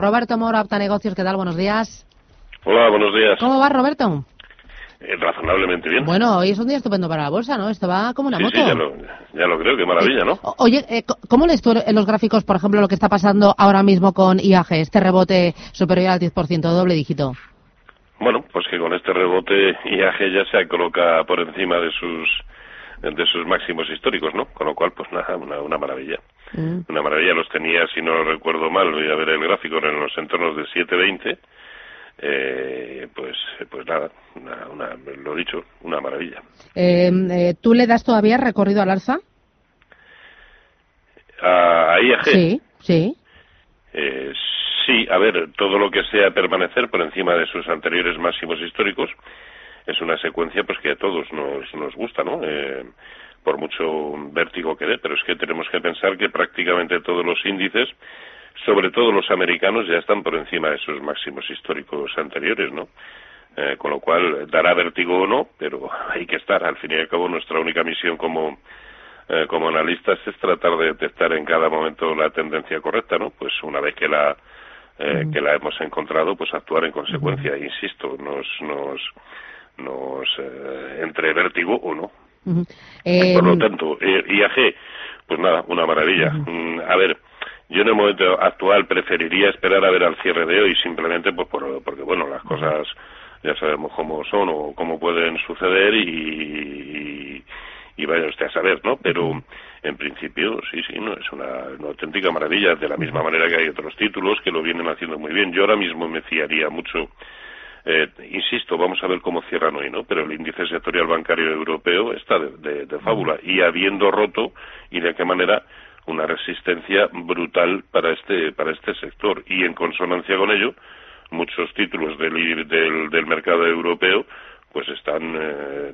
Roberto Mora, Opta Negocios, ¿qué tal? Buenos días. Hola, buenos días. ¿Cómo va, Roberto? Eh, razonablemente bien. Bueno, hoy es un día estupendo para la bolsa, ¿no? Esto va como una sí, moto. sí, ya lo, ya lo creo, qué maravilla, ¿no? Oye, eh, ¿cómo lees tú en los gráficos, por ejemplo, lo que está pasando ahora mismo con IAG, este rebote superior al 10%, doble dígito? Bueno, pues que con este rebote IAG ya se coloca por encima de sus de sus máximos históricos, ¿no? Con lo cual, pues nada, una, una maravilla. Mm. Una maravilla, los tenía, si no lo recuerdo mal, voy a ver el gráfico, en los entornos de 7.20. Eh, pues, pues nada, una, una, lo dicho, una maravilla. Eh, eh, ¿Tú le das todavía recorrido al alza? A, a IAG, Sí, sí. Eh, sí, a ver, todo lo que sea permanecer por encima de sus anteriores máximos históricos es una secuencia pues que a todos nos, nos gusta, ¿no? Por mucho vértigo que dé, pero es que tenemos que pensar que prácticamente todos los índices, sobre todo los americanos, ya están por encima de sus máximos históricos anteriores, ¿no? Eh, con lo cual, dará vértigo o no, pero hay que estar. Al fin y al cabo, nuestra única misión como, eh, como analistas es tratar de detectar en cada momento la tendencia correcta, ¿no? Pues una vez que la, eh, que la hemos encontrado, pues actuar en consecuencia. Insisto, nos, nos, nos eh, entre vértigo o no. Eh, Por lo tanto, eh, IAG, pues nada, una maravilla. Mm, a ver, yo en el momento actual preferiría esperar a ver al cierre de hoy, simplemente pues por, porque, bueno, las cosas ya sabemos cómo son o cómo pueden suceder y, y, y vaya usted a saber, ¿no? Pero en principio, sí, sí, no es una, una auténtica maravilla, de la misma manera que hay otros títulos que lo vienen haciendo muy bien. Yo ahora mismo me fiaría mucho eh, insisto, vamos a ver cómo cierran hoy, ¿no? Pero el índice sectorial bancario europeo está de, de- de fábula. Y habiendo roto y de qué manera una resistencia brutal para este para este sector. Y en consonancia con ello muchos títulos del del, del mercado europeo pues están eh,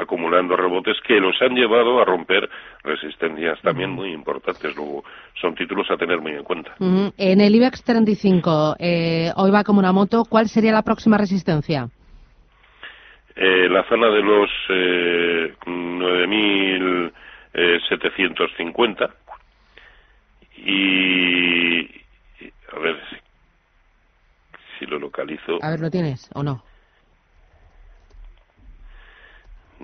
acumulando rebotes que los han llevado a romper resistencias también muy importantes. Luego son títulos a tener muy en cuenta. En el IBEX 35, eh, hoy va como una moto. ¿Cuál sería la próxima resistencia? Eh, la zona de los eh, 9.750 y, y a ver si, si lo localizo. A ver, ¿lo tienes o no?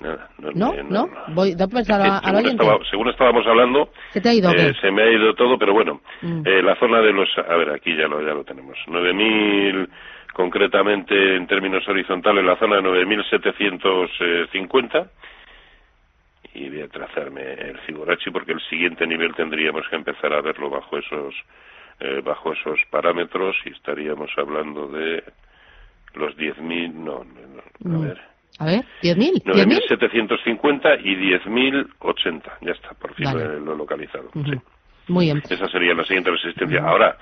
Nada, no, ¿No? ¿No? Voy, doy pensar a- según, estaba- según estábamos hablando, ¿Se te ha ido eh, se me ha ido todo, pero bueno, Mm. eh, la zona de los, a ver, aquí ya lo, ya lo tenemos, 9.000, concretamente en términos horizontales, la zona de 9.750, y voy a trazarme el Fibonacci porque el siguiente nivel tendríamos que empezar a verlo bajo esos, eh, bajo esos parámetros y estaríamos hablando de los 10.000, no, no, no, a Mm. ver. A ver, ¿10.000? ¿10.000? 9.750 y 10.080. Ya está, por fin Vale. lo, he- localizado. Sí. Muy bien. Esa sería la siguiente resistencia. Ahora,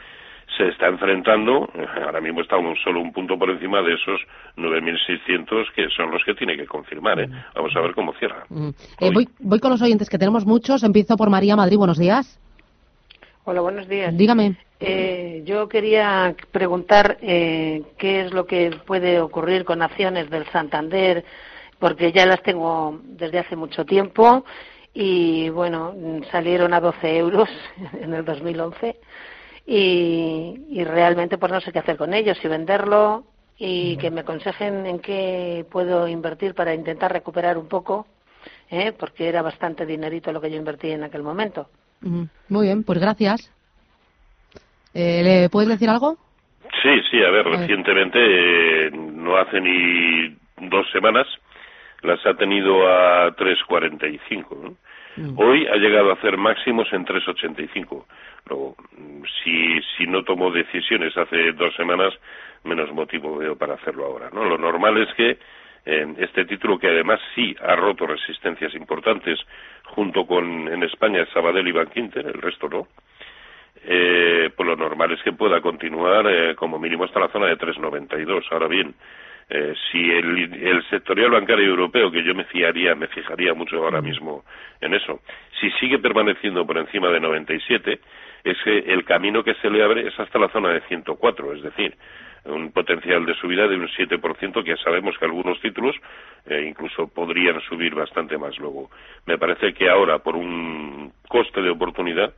se está enfrentando, ahora mismo está un, solo un punto por encima de esos 9.600 que son los que tiene que confirmar. ¿eh? Vamos a ver cómo cierra. Eh, voy, voy con los oyentes, que tenemos muchos. Empiezo por María Madrid. Buenos días. Hola, buenos días. Dígame. Eh, yo quería preguntar eh, qué es lo que puede ocurrir con acciones del Santander, porque ya las tengo desde hace mucho tiempo y, bueno, salieron a 12 euros en el 2011 y, y realmente pues no sé qué hacer con ellos, si venderlo y que me aconsejen en qué puedo invertir para intentar recuperar un poco, ¿eh? porque era bastante dinerito lo que yo invertí en aquel momento. Muy bien, pues gracias. Eh, ¿Le puedes decir algo? Sí, sí, a ver, A recientemente, eh, no hace ni dos semanas, las ha tenido a 3.45. ¿no? Mm. Hoy ha llegado a hacer máximos en 3.85. Luego, si, si no tomó decisiones hace dos semanas, menos motivo veo para hacerlo ahora. ¿no? Lo normal es que eh, este título, que además sí ha roto resistencias importantes, junto con en España Sabadell y Bank Inter, el resto no, eh, pues lo normal es que pueda continuar eh, como mínimo hasta la zona de 3,92. Ahora bien, eh, si el, el, sectorial bancario europeo, que yo me fiaría, me fijaría mucho ahora mismo en eso, si sigue permaneciendo por encima de 97, es que el camino que se le abre es hasta la zona de 104, es decir, un potencial de subida de un 7%, que sabemos que algunos títulos eh, incluso podrían subir bastante más luego. Me parece que ahora, por un coste de oportunidad,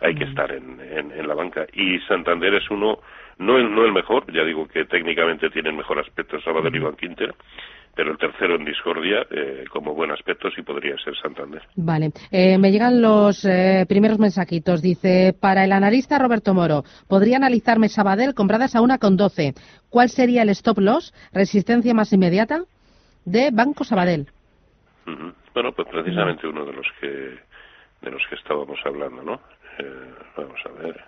hay que estar en, en, la banca. Y Santander es uno, no el, no el mejor, ya digo que técnicamente tienen mejor aspecto Sabadell y Bank Inter, pero el tercero en discordia, eh, como buen aspecto, sí podría ser Santander. Vale. Eh, me llegan los eh, primeros mensajitos. Dice, para el analista Roberto Moro, podría analizarme Sabadell compradas a una con 12. ¿Cuál sería el stop loss, resistencia más inmediata de Banco Sabadell? Bueno, pues precisamente uno de los que de los que estábamos hablando, ¿no? Eh, vamos a ver.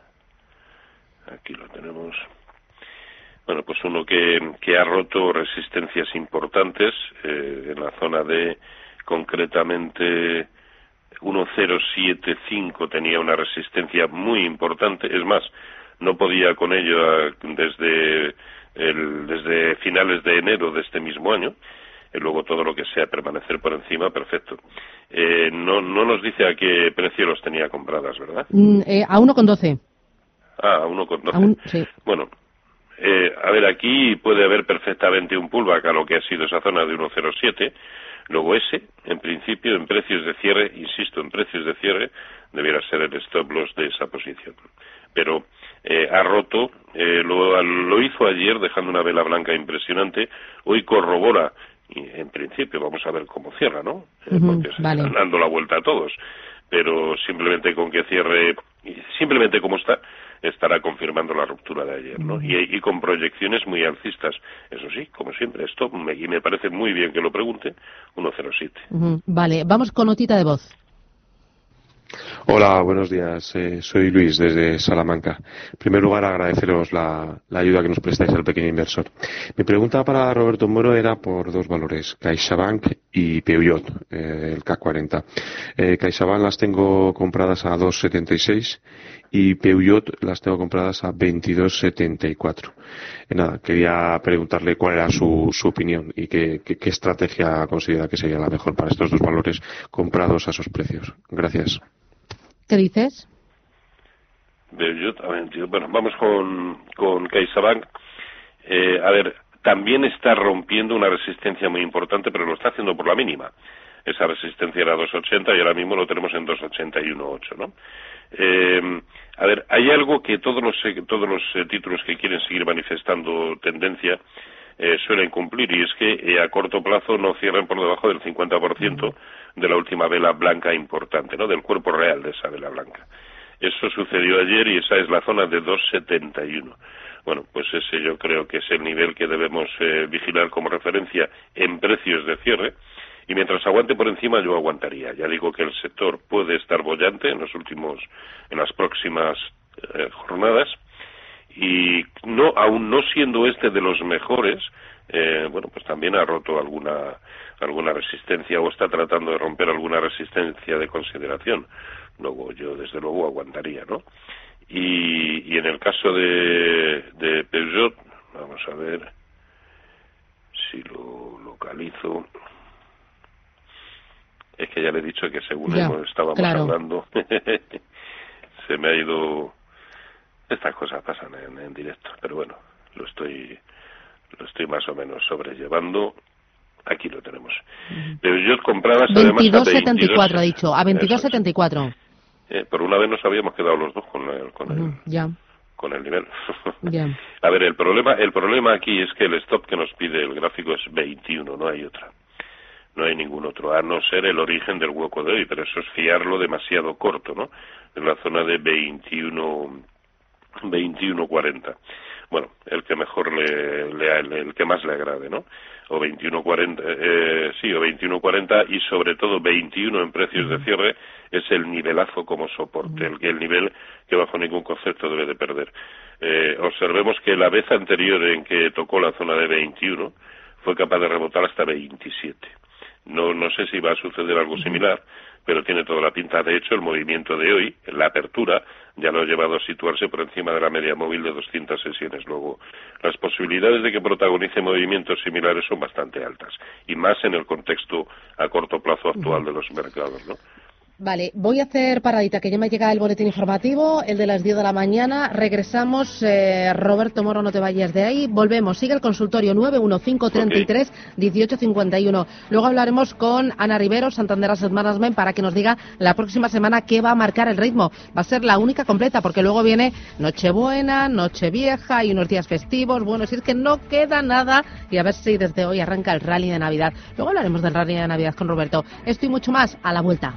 Aquí lo tenemos. Bueno, pues uno que, que ha roto resistencias importantes eh, en la zona de concretamente 1075 tenía una resistencia muy importante. Es más, no podía con ello desde, el, desde finales de enero de este mismo año y luego todo lo que sea permanecer por encima, perfecto. Eh, no, no nos dice a qué precio los tenía compradas, ¿verdad? Mm, eh, a 1,12. Ah, a 1,12. Sí. Bueno, eh, a ver, aquí puede haber perfectamente un pullback a lo que ha sido esa zona de 1,07. Luego ese, en principio, en precios de cierre, insisto, en precios de cierre, debiera ser el stop loss de esa posición. Pero eh, ha roto, eh, lo, lo hizo ayer dejando una vela blanca impresionante, hoy corrobora y en principio vamos a ver cómo cierra, ¿no? Eh, porque se están dando la vuelta a todos. Pero simplemente con que cierre, simplemente como está, estará confirmando la ruptura de ayer, ¿no? y, con proyecciones muy alcistas. Eso sí, como siempre, esto, me, y me parece muy bien que lo pregunte, 107. Vale, vamos con notita de voz. Hola, buenos días. Eh, soy Luis desde Salamanca. En primer lugar, agradeceros la, ayuda que nos prestáis al pequeño inversor. Mi pregunta para Roberto Moro era por dos valores, CaixaBank y Peugeot, eh, el K40. Eh, CaixaBank las tengo compradas a 2,76 y Peugeot las tengo compradas a 22,74. Eh, nada, quería preguntarle cuál era su, su opinión y qué, qué estrategia considera que sería la mejor para estos dos valores comprados a esos precios. Gracias. ¿Qué dices? Bueno, vamos con, con CaixaBank. Eh, a ver, también está rompiendo una resistencia muy importante, pero lo está haciendo por la mínima. Esa resistencia era 2,80 y ahora mismo lo tenemos en 2,81,8, ¿no? Eh, a ver, hay algo que todos los, todos los eh, títulos que quieren seguir manifestando tendencia eh, suelen cumplir y es que eh, a corto plazo no cierren por debajo del 50% de la última vela blanca importante, ¿no? Del cuerpo real de esa vela blanca. Eso sucedió ayer y esa es la zona de 271. Bueno, pues ese yo creo que es el nivel que debemos eh, vigilar como referencia en precios de cierre. Y mientras aguante por encima, yo aguantaría. Ya digo que el sector puede estar bollante en los últimos, en las próximas jornadas. Y no aún no siendo este de los mejores eh, bueno pues también ha roto alguna alguna resistencia o está tratando de romper alguna resistencia de consideración. Luego yo desde luego aguantaría no y, y en el caso de, de Peugeot vamos a ver si lo localizo es que ya le he dicho que según estábamos hablando se me ha ido estas cosas pasan en, directo, pero bueno, lo estoy, lo estoy más o menos sobrellevando. Aquí lo tenemos. Pero yo compraba 22.74 ha dicho, a 22.74. Eh, por una vez nos habíamos quedado los dos con el, con el, con el nivel. a ver, el problema, el problema aquí es que el stop que nos pide el gráfico es 21, no hay otra. No hay ningún otro, a no ser el origen del hueco de hoy, pero eso es fiarlo demasiado corto, ¿no? En la zona de 21 21.40. Bueno, el que mejor le, le, el que más le agrade, ¿no? O 21.40, eh, sí, o 21.40 y sobre todo 21 en precios de cierre es el nivelazo como soporte, el, el nivel que bajo ningún concepto debe de perder. Eh, observemos que la vez anterior en que tocó la zona de 21 fue capaz de rebotar hasta 27. No, no sé si va a suceder algo similar, pero tiene toda la pinta. De hecho, el movimiento de hoy, la apertura, ya lo ha llevado a situarse por encima de la media móvil de 200 sesiones. Luego, las posibilidades de que protagonice movimientos similares son bastante altas, y más en el contexto a corto plazo actual de los mercados, ¿no? Vale, voy a hacer paradita, que ya me llega el boletín informativo, el de las 10 de la mañana. Regresamos. Eh, Roberto Moro, no te vayas de ahí. Volvemos. Sigue el consultorio 91533-1851. Luego hablaremos con Ana Rivero, Santander Asset Management, para que nos diga la próxima semana qué va a marcar el ritmo. Va a ser la única completa, porque luego viene Nochebuena, Nochevieja y unos días festivos. Bueno, si es que no queda nada. Y a ver si desde hoy arranca el rally de Navidad. Luego hablaremos del rally de Navidad con Roberto. Esto y mucho más a la vuelta.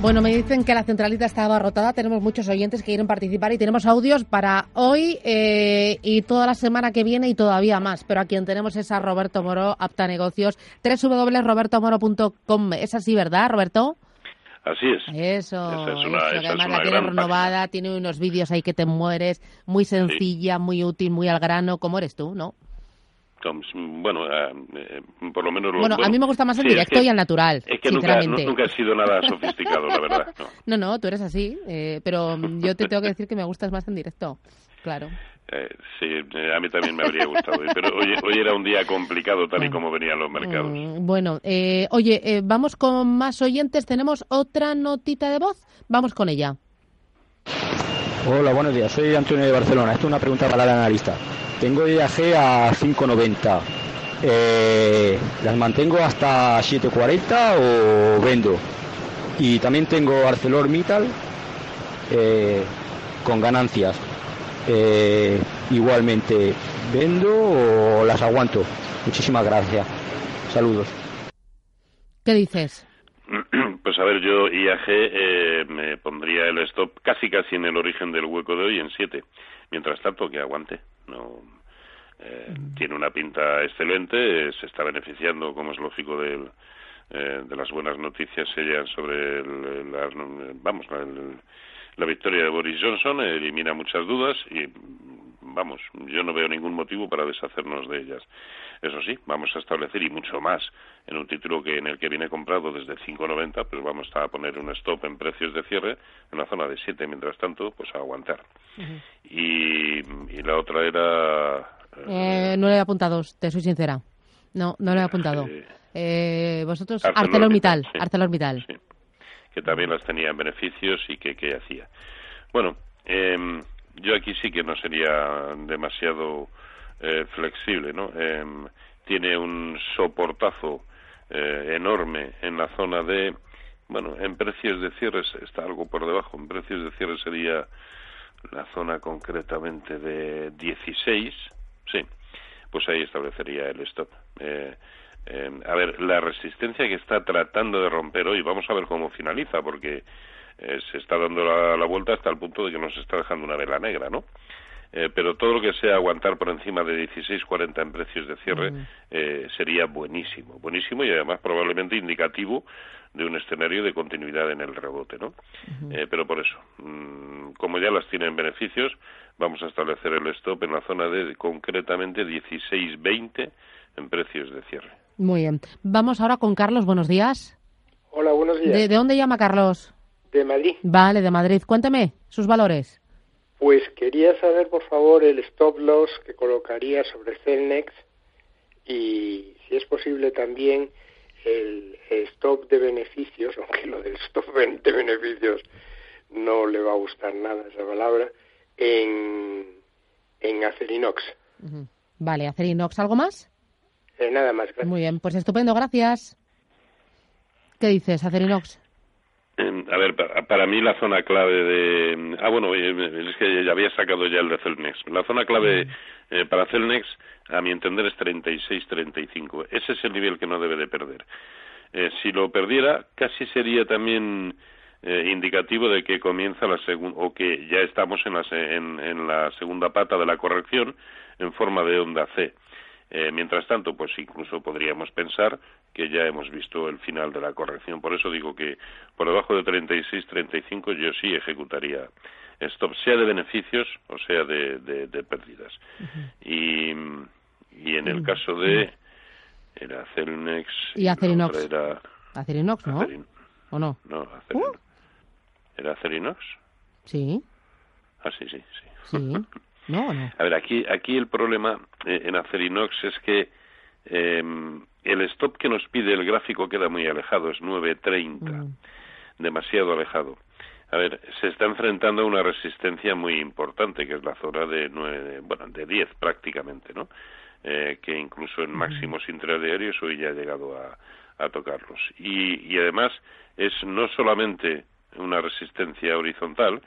Bueno, me dicen que la centralita está abarrotada, tenemos muchos oyentes que quieren participar y tenemos audios para hoy eh, y toda la semana que viene y todavía más. Pero a quien tenemos es a Roberto Moro, Apta Negocios, www.robertomoro.com. Es así, ¿verdad, Roberto? Así es. Eso, es una, además la tiene renovada, tiene unos vídeos ahí que te mueres, muy sencilla, muy útil, muy al grano, como eres tú, ¿no? Bueno, eh, eh, por lo menos... bueno, a mí me gusta más el directo y al natural, Es que nunca, nunca he sido nada sofisticado, la verdad. No, no, tú eres así, eh, pero yo te tengo que decir que me gustas más en directo, claro. Eh, sí, eh, a mí también me habría gustado. pero hoy, hoy, era un día complicado tal y como venían los mercados. Mm, bueno, oye, vamos con más oyentes. Tenemos otra notita de voz. Vamos con ella. Hola, buenos días. Soy Antonio de Barcelona. Esto es una pregunta para el analista. Tengo IAG a 5.90. Eh, ¿Las mantengo hasta 7.40 o vendo? Y también tengo ArcelorMittal eh, con ganancias eh, igualmente vendo o las aguanto. Muchísimas gracias. Saludos. ¿Qué dices? Pues a ver, yo IAG eh, me pondría el stop casi casi en el origen del hueco de hoy en 7. Mientras tanto, que aguante. No, eh, mm. Tiene una pinta excelente, se está beneficiando, como es lógico, del, eh, de las buenas noticias serían sobre el, vamos, el, la victoria de Boris Johnson elimina muchas dudas y vamos, yo no veo ningún motivo para deshacernos de ellas. Eso sí, vamos a establecer y mucho más en un título que en el que viene comprado desde 5.90, pues vamos a poner un stop en precios de cierre en la zona de 7, mientras tanto, pues a aguantar. y, la otra era... Eh, no le he apuntado, te soy sincera. No, no le he apuntado. Eh, vosotros, ArcelorMittal. ArcelorMittal. Sí que también las tenía en beneficios y que, que hacía. Bueno, eh, yo aquí sí que no sería demasiado eh, flexible, ¿no? Eh, tiene un soportazo eh, enorme en la zona de, bueno, en precios de cierre está algo por debajo, en precios de cierre sería la zona concretamente de 16, sí, pues ahí establecería el stop. Eh, eh, a ver, la resistencia que está tratando de romper hoy, vamos a ver cómo finaliza, porque eh, se está dando la, vuelta hasta el punto de que nos está dejando una vela negra, ¿no? Eh, pero todo lo que sea aguantar por encima de 16.40 en precios de cierre mm. sería buenísimo, buenísimo y además probablemente indicativo de un escenario de continuidad en el rebote, ¿no? pero por eso, mm, como ya las tienen beneficios, vamos a establecer el stop en la zona de concretamente 16.20 en precios de cierre. Muy bien. Vamos ahora con Carlos. Buenos días. Hola, buenos días. ¿De, dónde llama Carlos? De Madrid. Vale, de Madrid. Cuénteme sus valores. Pues quería saber, por favor, el stop loss que colocaría sobre Celnex y, si es posible, también el, stop de beneficios, aunque lo del stop de beneficios no le va a gustar nada esa palabra, en, en Acerinox. Vale, Acerinox, ¿algo más? Eh, nada más, gracias. Muy bien, pues estupendo, gracias. ¿Qué dices, Acerinox? Em, a ver, para, mí la zona clave de... Ah, bueno, es que ya había sacado ya el de Celnex. La zona clave eh, para Celnex, a mi entender, es 36-35. Ese es el nivel que no debe de perder. Eh, si lo perdiera, casi sería también indicativo de que comienza la segunda, o que ya estamos en la, en la segunda pata de la corrección en forma de onda C. Eh, mientras tanto, pues incluso podríamos pensar que ya hemos visto el final de la corrección. Por eso digo que por debajo de 36, 35 yo sí ejecutaría stop, sea de beneficios o sea de, de, pérdidas. y, y en el caso de era Celnex y Acerinox. Era Acerinox, ¿no? ¿O no? No, Acerinox. Uh. ¿Era Acerinox? Sí. Ah, sí, sí, sí. Sí. No, no. A ver, aquí, aquí el problema eh, en Acerinox es que em, el stop que nos pide el gráfico queda muy alejado, es 9.30, mm. demasiado alejado. A ver, se está enfrentando a una resistencia muy importante, que es la zona de 9, bueno, de 10 prácticamente, ¿no? Eh, que incluso en máximos intradiarios hoy ya ha llegado a, a tocarlos. Y, y además es no solamente una resistencia horizontal,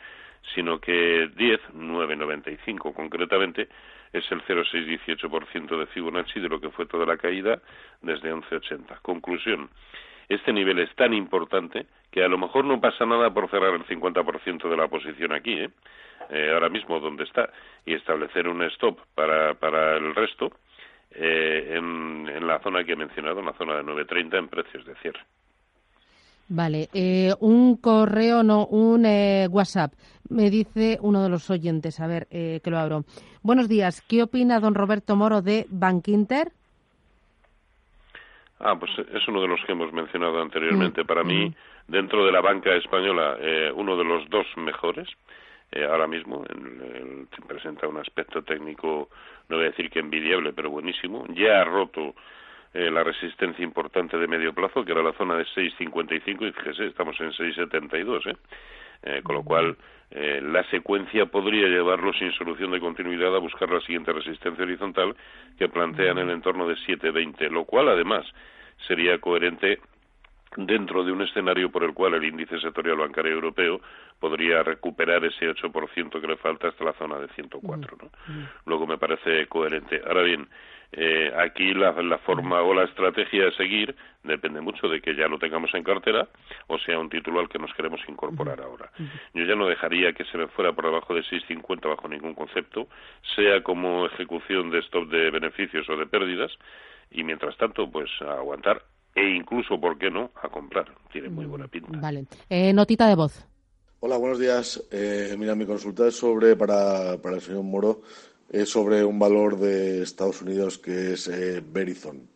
sino que 10, 9,95 concretamente, es el 0,618% de Fibonacci de lo que fue toda la caída desde 11,80. Conclusión, este nivel es tan importante que a lo mejor no pasa nada por cerrar el 50% de la posición aquí, ¿eh? ¿eh? ahora mismo donde está, y establecer un stop para, para el resto eh, en, en la zona que he mencionado, en la zona de 9,30 en precios de cierre. Vale, eh, un correo, no, un eh, WhatsApp. Me dice uno de los oyentes, a ver, eh, que lo abro. Buenos días, ¿qué opina don Roberto Moro de Bankinter? Ah, pues es uno de los que hemos mencionado anteriormente. Mm, Para mí, mm. dentro de la banca española, uno de los dos mejores. ahora mismo presenta un aspecto técnico, no voy a decir que envidiable, pero buenísimo. Ya ha roto eh, la resistencia importante de medio plazo, que era la zona de 6.55, y fíjese, estamos en 6.72, ¿eh? ¿eh? con lo cual, eh, la secuencia podría llevarlo sin solución de continuidad a buscar la siguiente resistencia horizontal que plantea en el entorno de 7.20, lo cual, además, sería coherente dentro de un escenario por el cual el índice sectorial bancario europeo podría recuperar ese 8% que le falta hasta la zona de 104. ¿no? Luego me parece coherente. Ahora bien, eh, aquí la, forma o la estrategia de seguir depende mucho de que ya lo tengamos en cartera o sea un título al que nos queremos incorporar ahora. Yo ya no dejaría que se me fuera por debajo de 6.50 bajo ningún concepto, sea como ejecución de stop de beneficios o de pérdidas, y mientras tanto, pues aguantar e incluso, ¿por qué no?, a comprar. Tiene muy buena pinta. Vale. Eh, notita de voz. Hola, buenos días. Eh, mira, mi consulta es sobre, para, para el señor Moro, es sobre un valor de Estados Unidos que es eh, Verizon.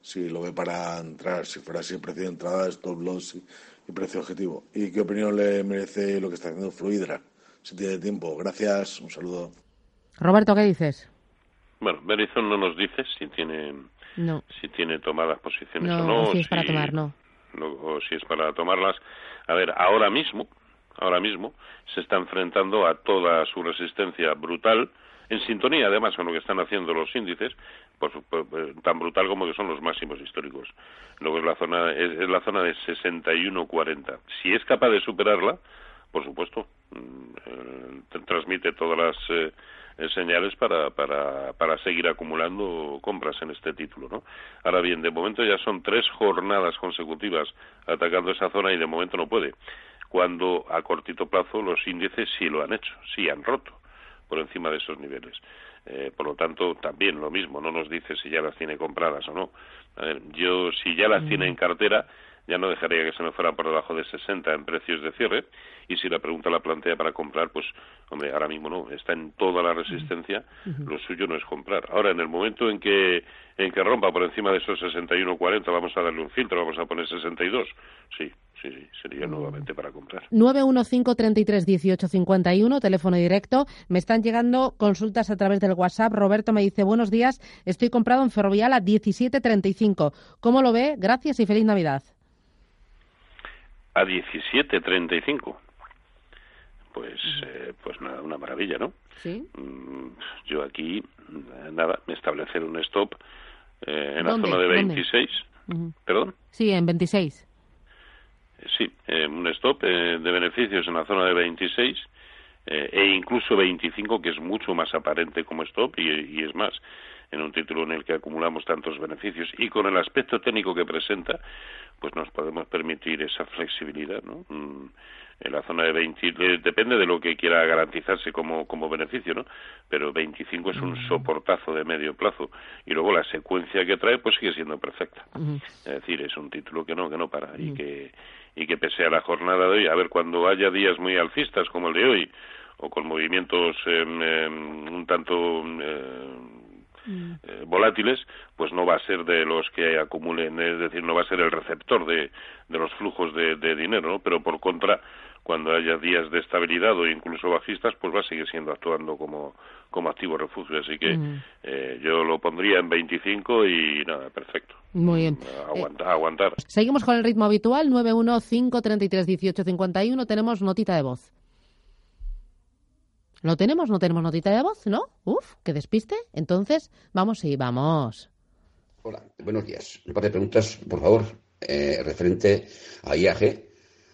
Si lo ve para entrar, si fuera así el precio de entrada, stop loss y, precio objetivo. ¿Y qué opinión le merece lo que está haciendo Fluidra? Si tiene tiempo. Gracias, un saludo. Roberto, ¿qué dices? Bueno, Verizon no nos dice si tiene si tiene tomadas posiciones o no. O si es para tomar, no. O si es para tomarlas. A ver, ahora mismo, ahora mismo se está enfrentando a toda su resistencia brutal en sintonía además con lo que están haciendo los índices, pues, tan brutal como que son los máximos históricos. Luego es la zona, es, la zona de 61.40. Si es capaz de superarla, por supuesto, mm, eh, transmite todas las eh, señales para, para, para seguir acumulando compras en este título. ¿no? Ahora bien, de momento ya son tres jornadas consecutivas atacando esa zona y de momento no puede. Cuando a cortito plazo los índices sí lo han hecho, sí han roto por encima de esos niveles. Eh, por lo tanto, también lo mismo, no nos dice si ya las tiene compradas o no. A ver, yo, si ya las mm. tiene en cartera, ya no dejaría que se me fuera por debajo de 60 en precios de cierre. Y si la pregunta la plantea para comprar, pues, hombre, ahora mismo no, está en toda la resistencia, lo suyo no es comprar. Ahora, en el momento en que, en que rompa por encima de esos 61,40, vamos a darle un filtro, vamos a poner 62. Sí, sí, sí, sería nuevamente para comprar. 915331851, teléfono directo. Me están llegando consultas a través del WhatsApp. Roberto me dice, buenos días, estoy comprado en Ferrovial a 17.35. ¿Cómo lo ve? Gracias y feliz Navidad a 17.35. Pues, eh, pues nada, una maravilla, ¿no? Sí. Mm, yo aquí, eh, nada, me establecer un stop eh, en la zona de 26. ¿Perdón? Sí, en 26. Sí, un stop de beneficios en la zona de 26 eh, e incluso 25 que es mucho más aparente como stop y, es más en un título en el que acumulamos tantos beneficios y con el aspecto técnico que presenta pues nos podemos permitir esa flexibilidad ¿no? Mm, en la zona de 20 depende de lo que quiera garantizarse como, como beneficio, ¿no? Pero 25 es un soportazo de medio plazo y luego la secuencia que trae pues sigue siendo perfecta. Es decir, es un título que no que no para y que y que pese a la jornada de hoy, a ver cuando haya días muy alcistas como el de hoy o con movimientos em, un tanto eh, mm. eh, volátiles, pues no va a ser de los que acumulen, es decir, no va a ser el receptor de, de los flujos de, de dinero, ¿no? pero por contra, cuando haya días de estabilidad o incluso bajistas, pues va a seguir siendo actuando como, como activo refugio. Así que mm. eh, yo lo pondría en 25 y nada, perfecto. Muy bien. Aguantar. aguantar. Seguimos con el ritmo habitual, 915331851. Tenemos notita de voz. ¿Lo tenemos? ¿No tenemos notita de voz? ¿No? Uf, qué despiste. Entonces, vamos y vamos. Hola, buenos días. Un par de preguntas, por favor, eh, referente a IAG,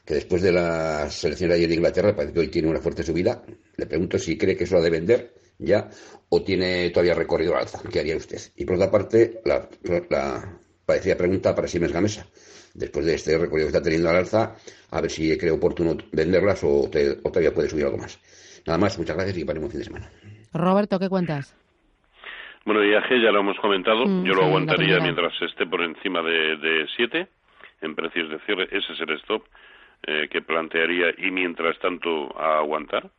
que después de la selección de ayer de Inglaterra parece que hoy tiene una fuerte subida. Le pregunto si cree que eso lo de vender ya o tiene todavía recorrido al alza. ¿Qué haría usted? Y por otra parte, la, la parecida pregunta para Siemens Gamesa. Después de este recorrido que está teniendo al alza, a ver si cree oportuno venderlas o, o todavía puede subir algo más. Nada más, muchas gracias y para un fin de semana. Roberto, ¿qué cuentas? Bueno, IAG ya lo hemos comentado. Mm, Yo lo aguantaría mientras esté por encima de 7 en precios de cierre. Ese es el stop eh, que plantearía y mientras tanto a aguantar.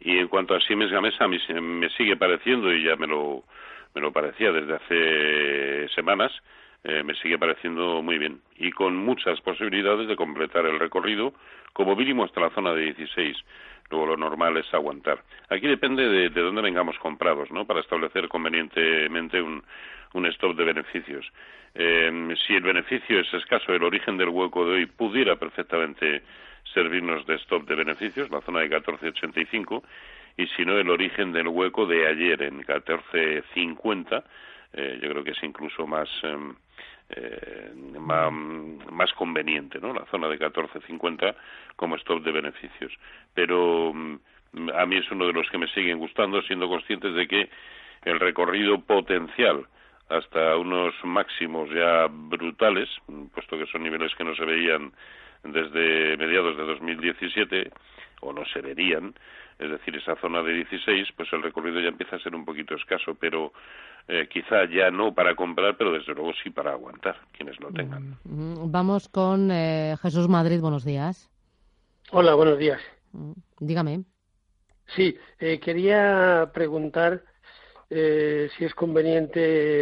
Y en cuanto a Siemens Gamesa, a mí me sigue pareciendo, y ya me lo, me lo parecía desde hace semanas, eh, me sigue pareciendo muy bien. Y con muchas posibilidades de completar el recorrido, como mínimo hasta la zona de 16 luego lo normal es aguantar. Aquí depende de, de dónde vengamos comprados, ¿no? Para establecer convenientemente un, un stop de beneficios. Eh, si el beneficio es escaso, el origen del hueco de hoy pudiera perfectamente servirnos de stop de beneficios, la zona de 14.85, y si no, el origen del hueco de ayer en 14.50, eh, yo creo que es incluso más. Em, eh, más, conveniente, ¿no? La zona de 14.50 como stop de beneficios. Pero mm, a mí es uno de los que me siguen gustando, siendo conscientes de que el recorrido potencial hasta unos máximos ya brutales, puesto que son niveles que no se veían desde mediados de 2017 o no se verían, es decir, esa zona de 16, pues el recorrido ya empieza a ser un poquito escaso, pero eh, quizá ya no para comprar, pero desde luego sí para aguantar, quienes lo tengan. Mm, mm, vamos con eh, Jesús Madrid, buenos días. Hola, buenos días. Mm, dígame. Sí, eh, quería preguntar si es conveniente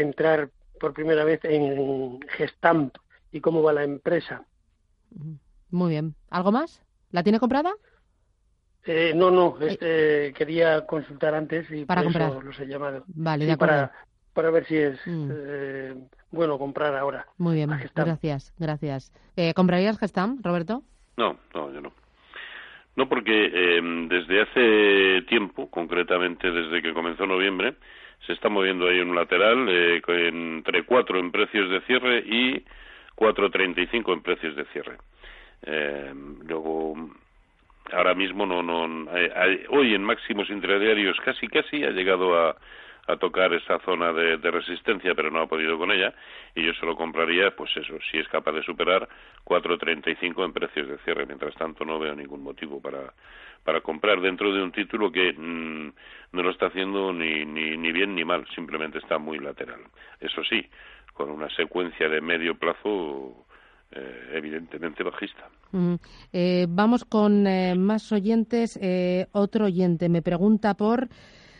entrar por primera vez en Gestamp y cómo va la empresa. Muy bien. ¿Algo más? ¿La tiene comprada? Eh, no, no, eh, este, quería consultar antes y para por comprar. eso los he llamado. Vale, de acuerdo. Para, para ver si es mm. eh, bueno comprar ahora. Muy bien, gracias, gracias. Eh, ¿Comprarías Gestam, Roberto? No, no, yo no. No, porque eh, desde hace tiempo, concretamente desde que comenzó noviembre, se está moviendo ahí en un lateral eh, entre 4 en precios de cierre y 4.35 en precios de cierre. Eh, luego ahora mismo no, no eh, hoy en máximos intradiarios casi casi ha llegado a, a tocar esa zona de, de, resistencia pero no ha podido con ella y yo se lo compraría pues eso si es capaz de superar 4.35 en precios de cierre. Mientras tanto no veo ningún motivo para para comprar dentro de un título que mm, no lo está haciendo ni, ni, ni bien ni mal simplemente está muy lateral. Eso sí con una secuencia de medio plazo eh, evidentemente bajista. Eh, vamos con eh, más oyentes. otro oyente me pregunta por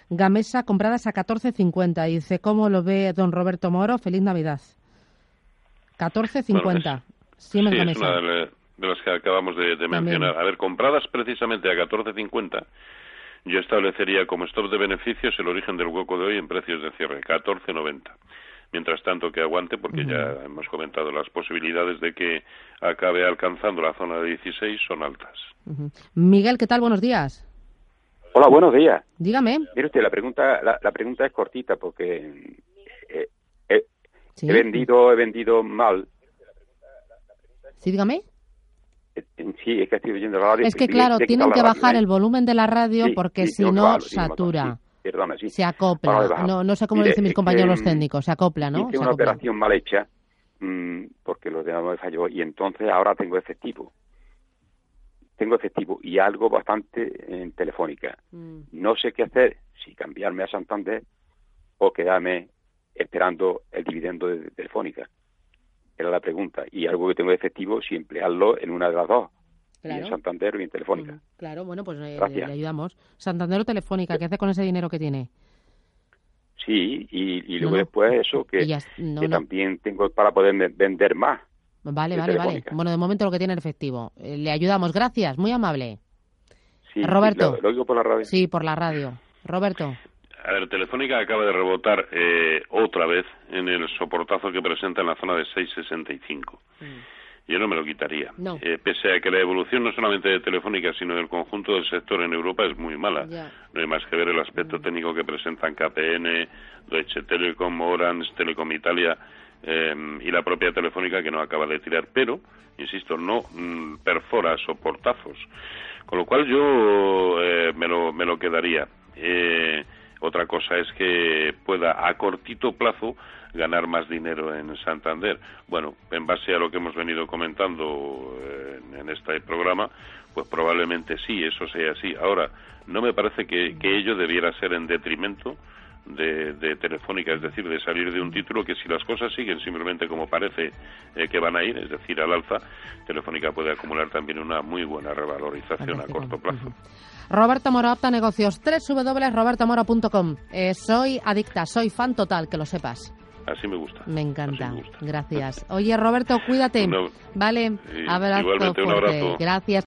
Gamesa compradas a 14.50. Dice, ¿cómo lo ve don Roberto Moro? Feliz Navidad. 14.50. Bueno, sí, es una de, las que acabamos de, mencionar. A ver, compradas precisamente a 14.50, yo establecería como stop de beneficios el origen del hueco de hoy en precios de cierre, 14.90 mientras tanto que aguante, porque ya hemos comentado las posibilidades de que acabe alcanzando la zona de 16 son altas. Miguel, ¿qué tal? Buenos días. Hola, buenos días. Dígame. Mire usted, la pregunta, la, pregunta es cortita porque eh, eh, he vendido, he vendido mal. Sí, dígame. Sí, es que estoy oyendo la radio. Es que, claro, tienen que bajar el volumen de la radio porque si no, satura. Perdona, sí. Se acopla. No, no sé cómo lo dicen mis compañeros los técnicos. Se acopla, ¿no? Hice una operación mal hecha mmm, porque los demás me falló y entonces ahora tengo efectivo. Tengo efectivo y algo bastante en telefónica. Mm. No sé qué hacer, si cambiarme a Santander o quedarme esperando el dividendo de telefónica. Era la pregunta. Y algo que tengo de efectivo, si emplearlo en una de las dos. En Santander o en Telefónica. Mm, claro, bueno, pues eh, le, ayudamos. Santander o Telefónica, ¿qué hace con ese dinero que tiene? Sí, y, luego después eso, que, también tengo para poder vender más. Vale, vale, vale. Bueno, de momento lo que tiene en efectivo. Eh, le ayudamos, gracias, muy amable. Roberto. Lo, por la radio. Sí, por la radio. Roberto. A ver, Telefónica acaba de rebotar eh, otra vez en el soportazo que presenta en la zona de 665. Mm. Yo no me lo quitaría. Eh, pese a que la evolución no solamente de Telefónica, sino del conjunto del sector en Europa es muy mala. No hay más que ver el aspecto mm. técnico que presentan KPN, Deutsche Telekom, Orange, Telecom Italia em, y la propia Telefónica que no acaba de tirar. Pero, insisto, no mm, perfora soportazos. Con lo cual yo eh, me, lo, me lo quedaría. Eh, otra cosa es que pueda a cortito plazo ganar más dinero en Santander. Bueno, en base a lo que hemos venido comentando eh, en, este programa, pues probablemente sí, eso sea así. Ahora, no me parece que, ello debiera ser en detrimento de, Telefónica, es decir, de salir de un título que si las cosas siguen simplemente como parece eh, que van a ir, es decir, al alza, Telefónica puede acumular también una muy buena revalorización a corto plazo. Roberto Moro, Opta Negocios, www.robertomoro.com. Eh, soy adicta, soy fan total, que lo sepas. Así me gusta. Me encanta. Gracias. Oye, Roberto, cuídate. vale. abrazo igualmente, un abrazo. Gracias.